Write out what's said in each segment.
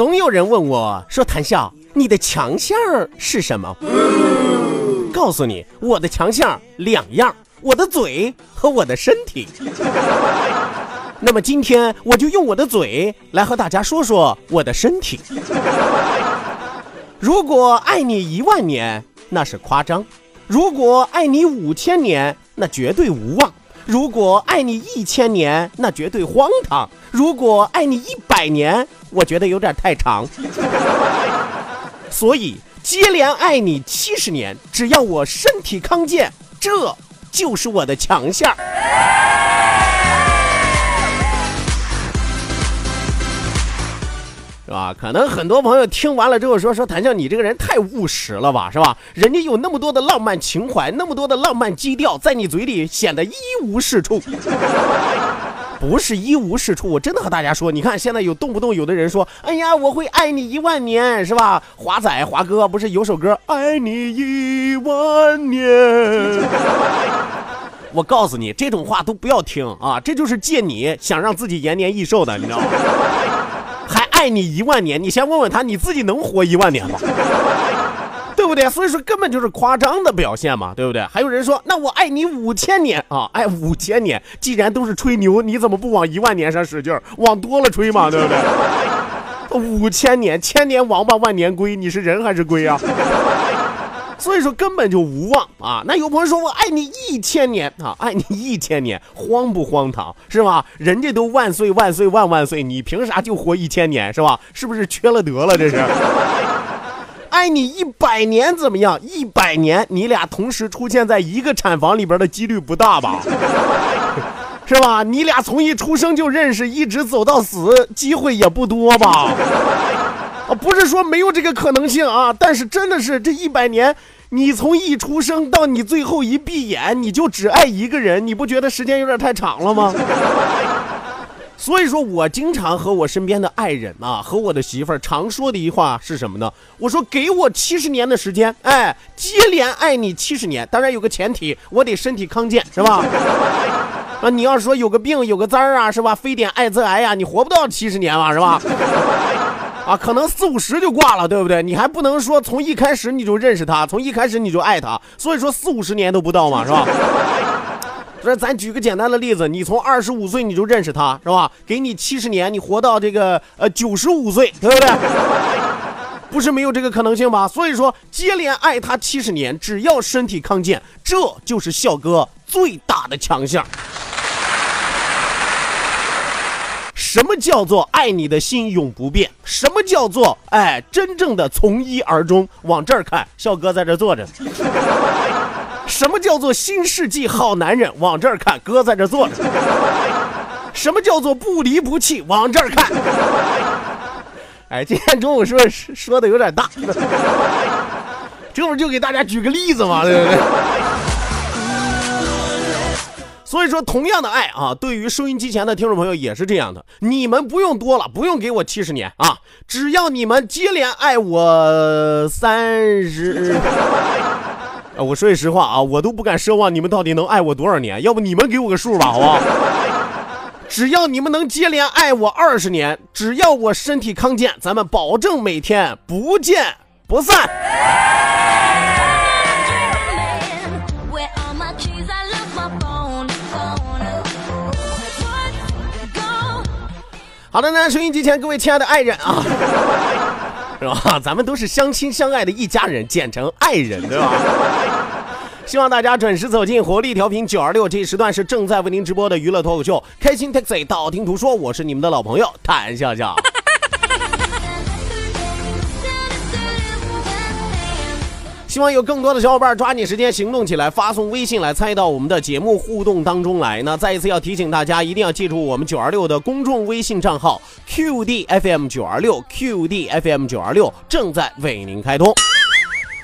总有人问我说：“谭笑，你的强项是什么？”告诉你，我的强项两样：我的嘴和我的身体。那么今天我就用我的嘴来和大家说说我的身体。如果爱你一万年，那是夸张；如果爱你五千年，那绝对无望。如果爱你一千年，那绝对荒唐；如果爱你一百年，我觉得有点太长。所以接连爱你七十年，只要我身体康健，这就是我的强项。是吧？可能很多朋友听完了之后说说谭笑，你这个人太务实了吧，是吧？人家有那么多的浪漫情怀，那么多的浪漫基调，在你嘴里显得一无是处。不是一无是处，我真的和大家说，你看现在有动不动有的人说，哎呀，我会爱你一万年，是吧？华仔华哥不是有首歌《爱你一万年》？我告诉你，这种话都不要听啊，这就是借你想让自己延年益寿的，你知道吗？爱你一万年，你先问问他，你自己能活一万年吗？对不对？所以说根本就是夸张的表现嘛，对不对？还有人说，那我爱你五千年啊，爱五千年，既然都是吹牛，你怎么不往一万年上使劲，往多了吹嘛，对不对？五千年，千年王八万年龟，你是人还是龟啊？所以说根本就无望啊！那有朋友说我爱你一千年啊，爱你一千年，荒不荒唐是吧？人家都万岁万岁万万岁，你凭啥就活一千年是吧？是不是缺了德了？这是。爱你一百年怎么样？一百年你俩同时出现在一个产房里边的几率不大吧？是吧？你俩从一出生就认识，一直走到死，机会也不多吧？啊，不是说没有这个可能性啊，但是真的是这一百年，你从一出生到你最后一闭眼，你就只爱一个人，你不觉得时间有点太长了吗？所以说我经常和我身边的爱人啊，和我的媳妇儿常说的一话是什么呢？我说给我七十年的时间，哎，接连爱你七十年，当然有个前提，我得身体康健，是吧？啊，你要说有个病有个灾儿啊，是吧？非典艾滋癌呀，你活不到七十年嘛，是吧？啊，可能四五十就挂了，对不对？你还不能说从一开始你就认识他，从一开始你就爱他，所以说四五十年都不到嘛，是吧？所以咱举个简单的例子，你从二十五岁你就认识他，是吧？给你七十年，你活到这个呃九十五岁，对不对？不是没有这个可能性吧？所以说接连爱他七十年，只要身体康健，这就是笑哥最大的强项。什么叫做爱你的心永不变？什么叫做哎真正的从一而终？往这儿看，笑哥在这坐着。什么叫做新世纪好男人？往这儿看，哥在这坐着。什么叫做不离不弃？往这儿看。哎，今天中午说说的有点大，这不就给大家举个例子嘛，对不对？所以说，同样的爱啊，对于收音机前的听众朋友也是这样的。你们不用多了，不用给我七十年啊，只要你们接连爱我三十，啊，我说句实话啊，我都不敢奢望你们到底能爱我多少年。要不你们给我个数吧，好不好？只要你们能接连爱我二十年，只要我身体康健，咱们保证每天不见不散。好的呢，收音机前各位亲爱的爱人啊，是吧？咱们都是相亲相爱的一家人，简称爱人，对吧？希望大家准时走进活力调频九二六，这一时段是正在为您直播的娱乐脱口秀《开心 Taxi》，道听途说，我是你们的老朋友谭笑笑。希望有更多的小伙伴抓紧时间行动起来，发送微信来参与到我们的节目互动当中来。那再一次要提醒大家，一定要记住我们九二六的公众微信账号 QDFM 九二六 QDFM 九二六正在为您开通。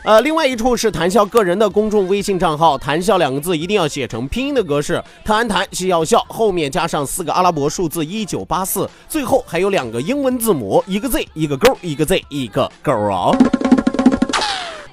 呃，另外一处是谈笑个人的公众微信账号，谈笑两个字一定要写成拼音的格式，谈谈笑要笑，后面加上四个阿拉伯数字一九八四，最后还有两个英文字母，一个 Z 一个勾，一个 Z 一个勾哦。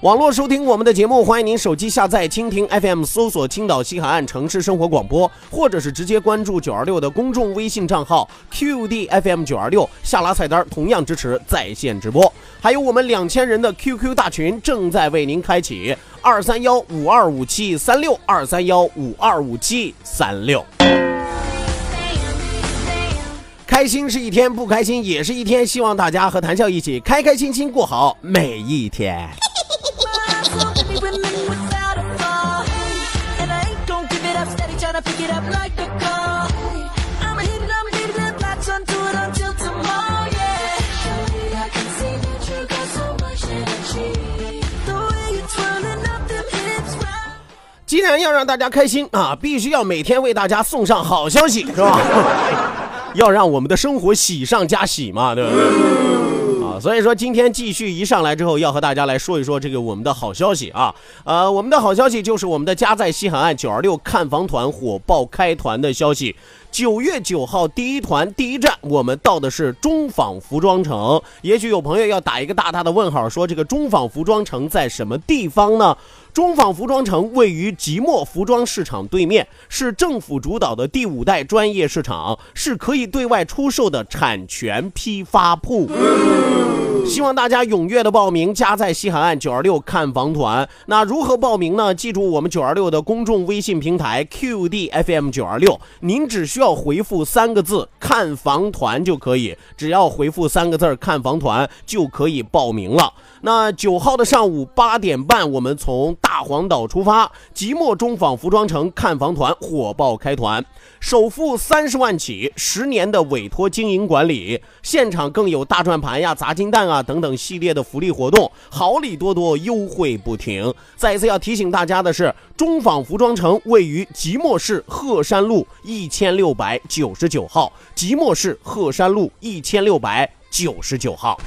网络收听我们的节目，欢迎您手机下载蜻蜓 FM，搜索青岛西海岸城市生活广播，或者是直接关注九二六的公众微信账号 QDFM 九二六，下拉菜单同样支持在线直播。还有我们两千人的 QQ 大群正在为您开启，二三幺五二五七三六二三幺五二五七三六。开心是一天，不开心也是一天，希望大家和谈笑一起开开心心过好每一天。既然要让大家开心啊，必须要每天为大家送上好消息，是吧？要让我们的生活喜上加喜嘛，对不对？所以说今天继续一上来之后，要和大家来说一说这个我们的好消息啊。呃，我们的好消息就是我们的家在西海岸九二六看房团火爆开团的消息。九月九号第一团第一站，我们到的是中纺服装城。也许有朋友要打一个大大的问号，说这个中纺服装城在什么地方呢？中纺服装城位于即墨服装市场对面，是政府主导的第五代专业市场，是可以对外出售的产权批发铺。希望大家踊跃的报名，加在西海岸九二六看房团。那如何报名呢？记住我们九二六的公众微信平台 QDFM 九二六，您只需要回复三个字“看房团”就可以。只要回复三个字“看房团”就可以报名了。那九号的上午八点半，我们从大黄岛出发，即墨中纺服装城看房团火爆开团，首付三十万起，十年的委托经营管理，现场更有大转盘呀、砸金蛋啊等等系列的福利活动，好礼多多，优惠不停。再一次要提醒大家的是，中纺服装城位于即墨市鹤山路一千六百九十九号，即墨市鹤山路一千六百九十九号。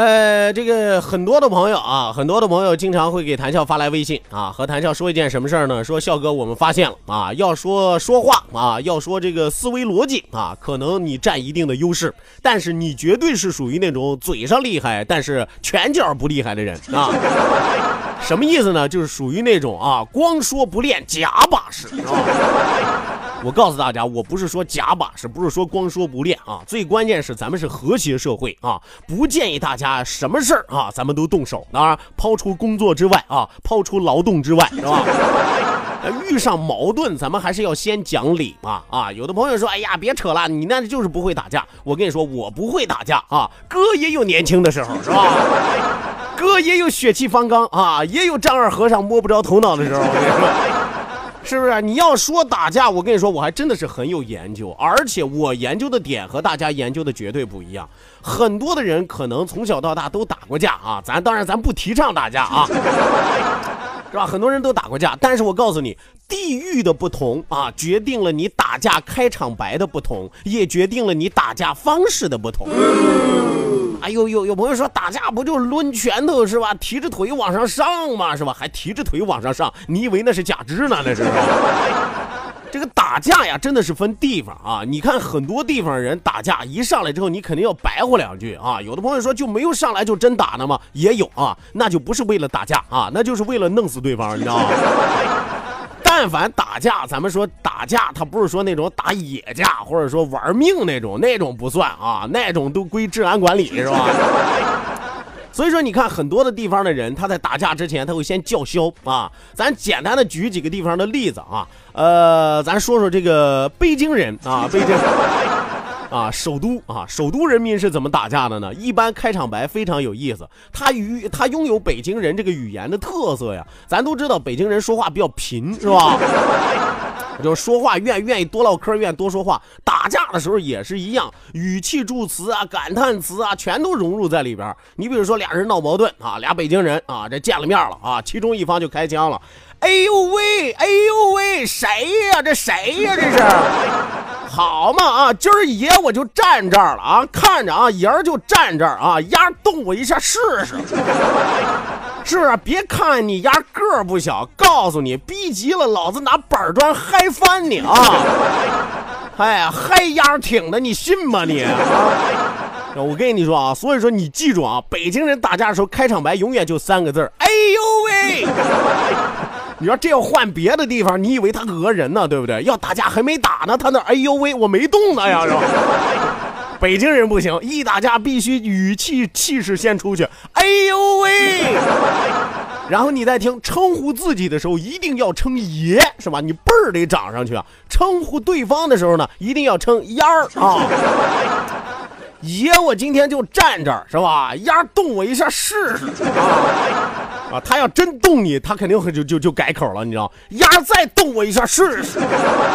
呃，这个很多的朋友啊，很多的朋友经常会给谭笑发来微信啊，和谭笑说一件什么事儿呢？说笑哥，我们发现了啊，要说说话啊，要说这个思维逻辑啊，可能你占一定的优势，但是你绝对是属于那种嘴上厉害，但是拳脚不厉害的人啊。什么意思呢？就是属于那种啊，光说不练假把式。我告诉大家，我不是说假把式，不是说光说不练啊。最关键是咱们是和谐社会啊，不建议大家什么事儿啊，咱们都动手。当然，抛出工作之外啊，抛出劳动之外，是吧？遇上矛盾，咱们还是要先讲理嘛。啊，有的朋友说，哎呀，别扯了，你那就是不会打架。我跟你说，我不会打架啊，哥也有年轻的时候，是吧？哥也有血气方刚啊，也有丈二和尚摸不着头脑的时候。是不是？你要说打架，我跟你说，我还真的是很有研究，而且我研究的点和大家研究的绝对不一样。很多的人可能从小到大都打过架啊，咱当然咱不提倡打架啊，是吧？很多人都打过架，但是我告诉你，地域的不同啊，决定了你打架开场白的不同，也决定了你打架方式的不同。哎呦，有有朋友说打架不就抡拳头是吧？提着腿往上上嘛是吧？还提着腿往上上，你以为那是假肢呢？那是。这个打架呀，真的是分地方啊。你看很多地方人打架，一上来之后你肯定要白话两句啊。有的朋友说就没有上来就真打的吗？也有啊，那就不是为了打架啊，那就是为了弄死对方，你知道吗？但凡打架，咱们说打架，他不是说那种打野架，或者说玩命那种，那种不算啊，那种都归治安管理是吧？所以说，你看很多的地方的人，他在打架之前，他会先叫嚣啊。咱简单的举几个地方的例子啊，呃，咱说说这个北京人啊，北京啊，首都啊，首都人民是怎么打架的呢？一般开场白非常有意思，他与他拥有北京人这个语言的特色呀。咱都知道北京人说话比较贫，是吧？就说话愿愿意多唠嗑，愿意多说话。打架的时候也是一样，语气助词啊、感叹词啊，全都融入在里边。你比如说俩人闹矛盾啊，俩北京人啊，这见了面了啊，其中一方就开枪了。哎呦喂，哎呦喂，谁呀？这谁呀？这是好嘛啊！今儿爷我就站这儿了啊，看着啊，爷儿就站这儿啊，丫动我一下试试。是不是？别看你丫个儿不小，告诉你，逼急了，老子拿板砖嗨翻你啊！哎呀，嗨丫挺的，你信吗你啊？我跟你说啊，所以说你记住啊，北京人打架的时候开场白永远就三个字：哎呦喂！你说这要换别的地方，你以为他讹人呢，对不对？要打架还没打呢，他那哎呦喂，我没动呢呀，是吧？北京人不行，一打架必须语气气势先出去。哎呦喂！然后你再听称呼自己的时候，一定要称爷，是吧？你辈儿得长上去啊。称呼对方的时候呢，一定要称丫儿啊。爷，我今天就站这儿，是吧？丫动我一下试试啊！啊，他要真动你，他肯定会就就就改口了，你知道？丫再动我一下试试，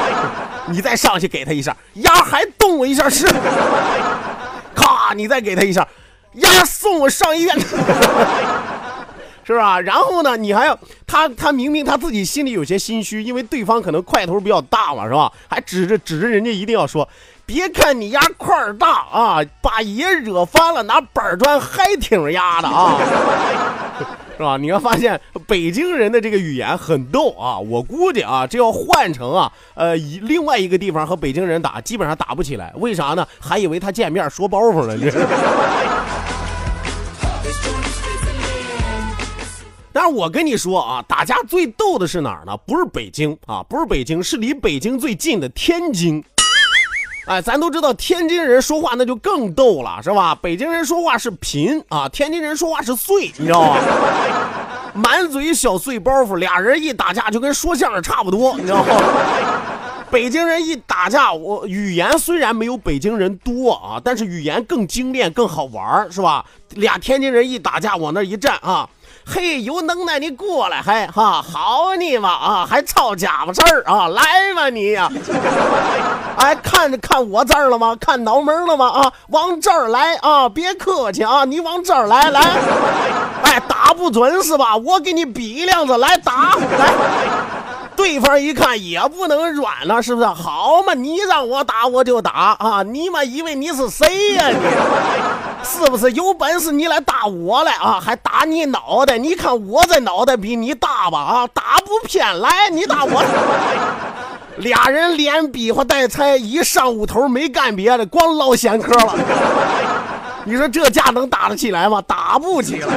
你再上去给他一下，丫还动我一下试试，咔，你再给他一下，丫送我上医院，是吧？然后呢，你还要他他明明他自己心里有些心虚，因为对方可能块头比较大嘛，是吧？还指着指着人家一定要说。别看你丫块大啊，把爷惹翻了，拿板砖还挺压的啊，是吧？你要发现北京人的这个语言很逗啊，我估计啊，这要换成啊，呃，以另外一个地方和北京人打，基本上打不起来。为啥呢？还以为他见面说包袱了，这。但是我跟你说啊，打架最逗的是哪儿呢？不是北京啊，不是北京，是离北京最近的天津。哎，咱都知道天津人说话那就更逗了，是吧？北京人说话是贫啊，天津人说话是碎，你知道吗？满嘴小碎包袱，俩人一打架就跟说相声差不多，你知道吗？北京人一打架，我语言虽然没有北京人多啊，但是语言更精炼、更好玩，是吧？俩天津人一打架，往那一站啊。嘿，有能耐你过来，还哈好你嘛啊，还操家伙事儿啊，来吧你呀！哎，看着看我这儿了吗？看脑门了吗？啊，往这儿来啊，别客气啊，你往这儿来来。哎，打不准是吧？我给你比量子来打来。对方一看也不能软了，是不是？好嘛，你让我打我就打啊！你妈以为你是谁呀你？是不是有本事你来打我来啊？还打你脑袋？你看我这脑袋比你大吧？啊，打不偏来，你打我。俩人连比划带猜，一上午头没干别的，光唠闲嗑了。你说这架能打得起来吗？打不起来。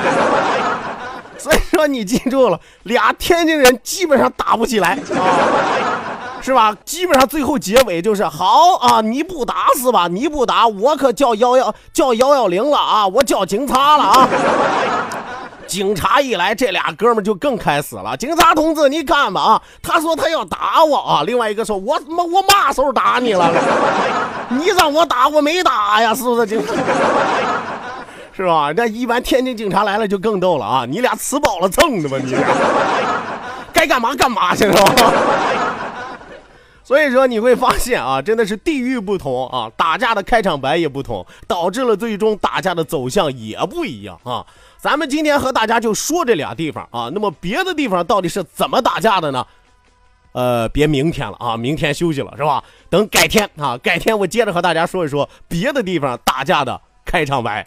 所以说你记住了，俩天津人基本上打不起来啊，是吧？基本上最后结尾就是好啊，你不打是吧？你不打，我可叫幺幺叫幺幺零了啊，我叫警察了啊。警察一来，这俩哥们就更开始了。警察同志，你看吧啊，他说他要打我啊。另外一个说，我妈我嘛时候打你了？你让我打，我没打呀，是不是警察？是吧？那一般天津警察来了就更逗了啊！你俩吃饱了撑的吧？你俩该干嘛干嘛去是吧？所以说你会发现啊，真的是地域不同啊，打架的开场白也不同，导致了最终打架的走向也不一样啊。咱们今天和大家就说这俩地方啊，那么别的地方到底是怎么打架的呢？呃，别明天了啊，明天休息了是吧？等改天啊，改天我接着和大家说一说别的地方打架的开场白。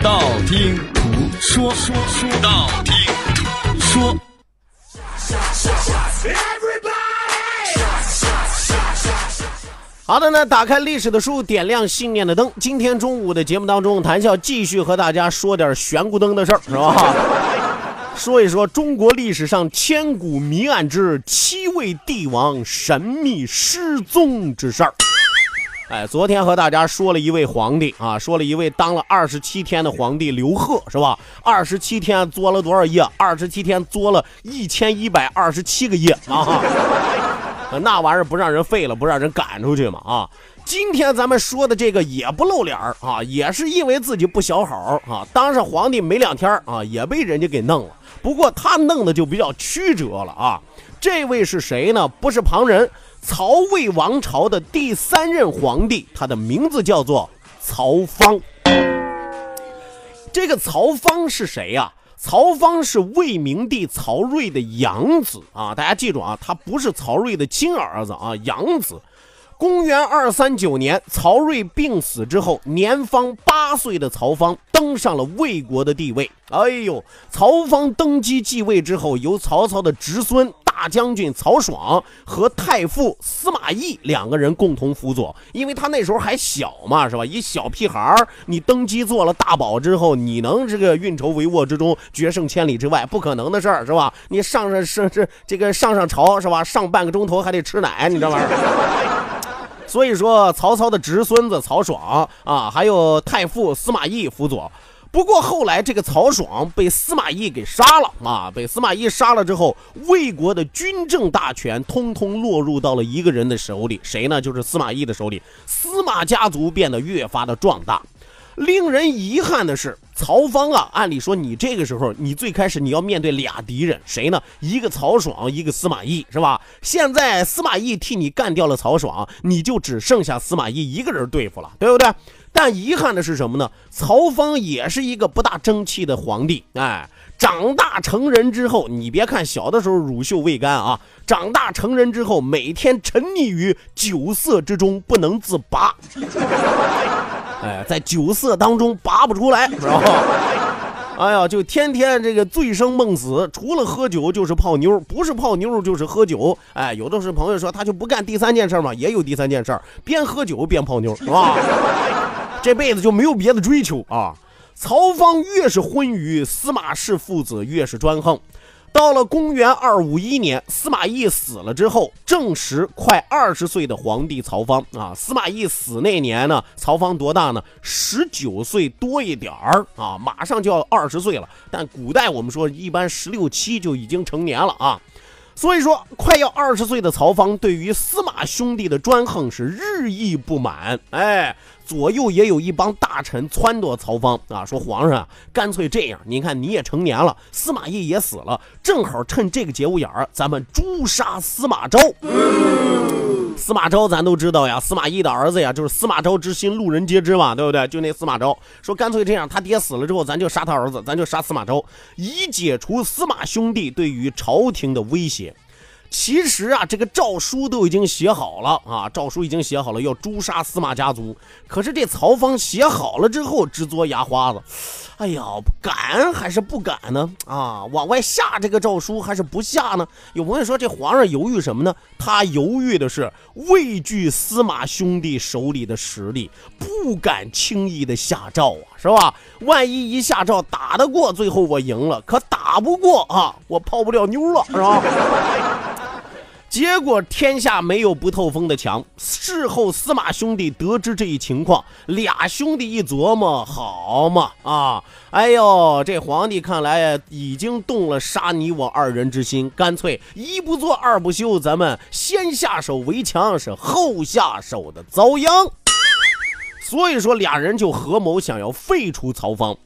道听途说，说说道听途说。好的呢，打开历史的书，点亮信念的灯。今天中午的节目当中，谈笑继续和大家说点悬古灯的事儿，是吧？说一说中国历史上千古谜案之七位帝王神秘失踪之事儿。哎，昨天和大家说了一位皇帝啊，说了一位当了二十七天的皇帝刘贺，是吧？二十七天作了多少业？二十七天作了一千一百二十七个业啊！那玩意儿不让人废了，不让人赶出去嘛啊！今天咱们说的这个也不露脸啊，也是因为自己不小好啊，当上皇帝没两天啊，也被人家给弄了。不过他弄的就比较曲折了啊！这位是谁呢？不是旁人，曹魏王朝的第三任皇帝，他的名字叫做曹芳。这个曹芳是谁呀？曹芳是魏明帝曹睿的养子啊！大家记住啊，他不是曹睿的亲儿子啊，养子。公元二三九年，曹睿病死之后，年方八岁的曹芳登上了魏国的地位。哎呦，曹芳登基继位之后，由曹操的侄孙大将军曹爽和太傅司马懿两个人共同辅佐。因为他那时候还小嘛，是吧？一小屁孩儿，你登基做了大宝之后，你能这个运筹帷幄之中，决胜千里之外，不可能的事儿，是吧？你上上上这这个上上朝是吧？上半个钟头还得吃奶，你这玩意儿。所以说，曹操的侄孙子曹爽啊，还有太傅司马懿辅佐。不过后来这个曹爽被司马懿给杀了啊，被司马懿杀了之后，魏国的军政大权通通落入到了一个人的手里，谁呢？就是司马懿的手里。司马家族变得越发的壮大。令人遗憾的是，曹芳啊，按理说你这个时候，你最开始你要面对俩敌人，谁呢？一个曹爽，一个司马懿，是吧？现在司马懿替你干掉了曹爽，你就只剩下司马懿一个人对付了，对不对？但遗憾的是什么呢？曹芳也是一个不大争气的皇帝，哎，长大成人之后，你别看小的时候乳臭未干啊，长大成人之后，每天沉溺于酒色之中不能自拔。哎，在酒色当中拔不出来，知道吧？哎呀，就天天这个醉生梦死，除了喝酒就是泡妞，不是泡妞就是喝酒。哎，有的是朋友说他就不干第三件事嘛，也有第三件事，边喝酒边泡妞，是吧？这辈子就没有别的追求啊。曹芳越是昏愚，司马氏父子越是专横。到了公元二五一年，司马懿死了之后，正值快二十岁的皇帝曹芳啊。司马懿死那年呢，曹芳多大呢？十九岁多一点儿啊，马上就要二十岁了。但古代我们说一般十六七就已经成年了啊。所以说，快要二十岁的曹芳对于司马兄弟的专横是日益不满。哎，左右也有一帮大臣撺掇曹芳啊，说皇上干脆这样，您看你也成年了，司马懿也死了，正好趁这个节骨眼儿，咱们诛杀司马昭。司马昭咱都知道呀，司马懿的儿子呀，就是司马昭之心，路人皆知嘛，对不对？就那司马昭说，干脆这样，他爹死了之后，咱就杀他儿子，咱就杀司马昭，以解除司马兄弟对于朝廷的威胁。其实啊，这个诏书都已经写好了啊，诏书已经写好了，要诛杀司马家族。可是这曹芳写好了之后，直嘬牙花子，哎呀，敢还是不敢呢？啊，往外下这个诏书还是不下呢？有朋友说，这皇上犹豫什么呢？他犹豫的是畏惧司马兄弟手里的实力，不敢轻易的下诏啊，是吧？万一一下诏打得过，最后我赢了，可打不过啊，我泡不了妞了，是吧？结果天下没有不透风的墙。事后司马兄弟得知这一情况，俩兄弟一琢磨，好嘛啊！哎呦，这皇帝看来已经动了杀你我二人之心，干脆一不做二不休，咱们先下手为强，是后下手的遭殃。所以说，俩人就合谋想要废除曹芳。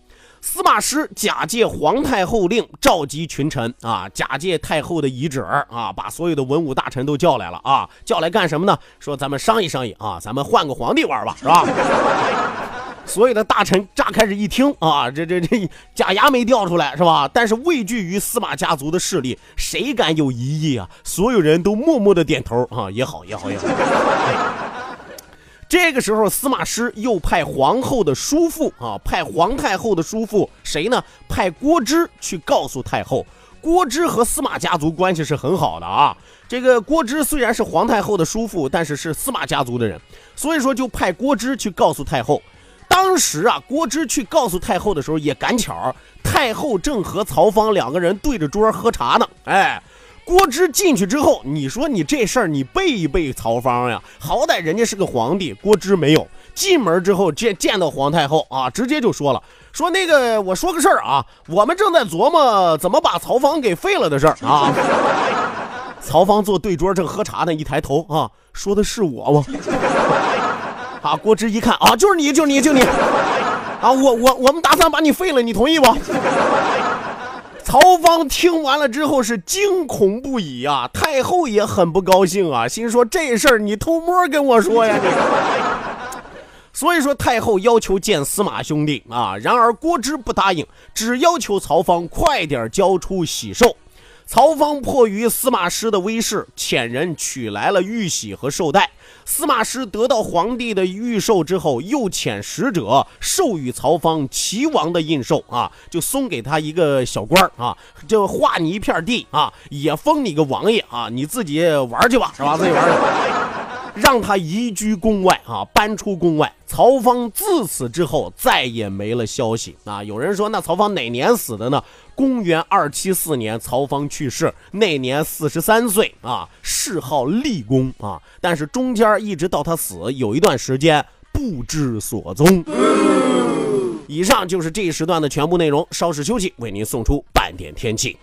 司马师假借皇太后令，召集群臣啊，假借太后的遗旨啊，把所有的文武大臣都叫来了啊，叫来干什么呢？说咱们商议商议啊，咱们换个皇帝玩吧，是吧？所有的大臣乍开始一听啊，这这这假牙没掉出来是吧？但是畏惧于司马家族的势力，谁敢有异议啊？所有人都默默的点头啊，也好也好也好。这个时候，司马师又派皇后的叔父啊，派皇太后的叔父谁呢？派郭芝去告诉太后。郭芝和司马家族关系是很好的啊。这个郭芝虽然是皇太后的叔父，但是是司马家族的人，所以说就派郭芝去告诉太后。当时啊，郭芝去告诉太后的时候，也赶巧，太后正和曹芳两个人对着桌喝茶呢。哎。郭芝进去之后，你说你这事儿你背一背曹芳呀？好歹人家是个皇帝，郭芝没有。进门之后见见到皇太后啊，直接就说了，说那个我说个事儿啊，我们正在琢磨怎么把曹芳给废了的事儿啊。曹芳坐对桌正喝茶呢，一抬头啊，说的是我吗？啊，郭芝一看啊，就是你，就你，就你啊，我我我们打算把你废了，你同意不？曹芳听完了之后是惊恐不已啊，太后也很不高兴啊，心说这事儿你偷摸跟我说呀你。所以说太后要求见司马兄弟啊，然而郭芝不答应，只要求曹芳快点交出喜寿。曹芳迫于司马师的威势，遣人取来了玉玺和绶带。司马师得到皇帝的御绶之后，又遣使者授予曹芳齐王的印绶啊，就送给他一个小官啊，就划你一片地啊，也封你个王爷啊，你自己玩去吧，是吧？自己玩去。让他移居宫外啊，搬出宫外。曹芳自此之后再也没了消息啊。有人说，那曹芳哪年死的呢？公元二七四年，曹芳去世，那年四十三岁啊，谥号立功啊。但是中间一直到他死，有一段时间不知所踪。以上就是这一时段的全部内容，稍事休息，为您送出半点天气。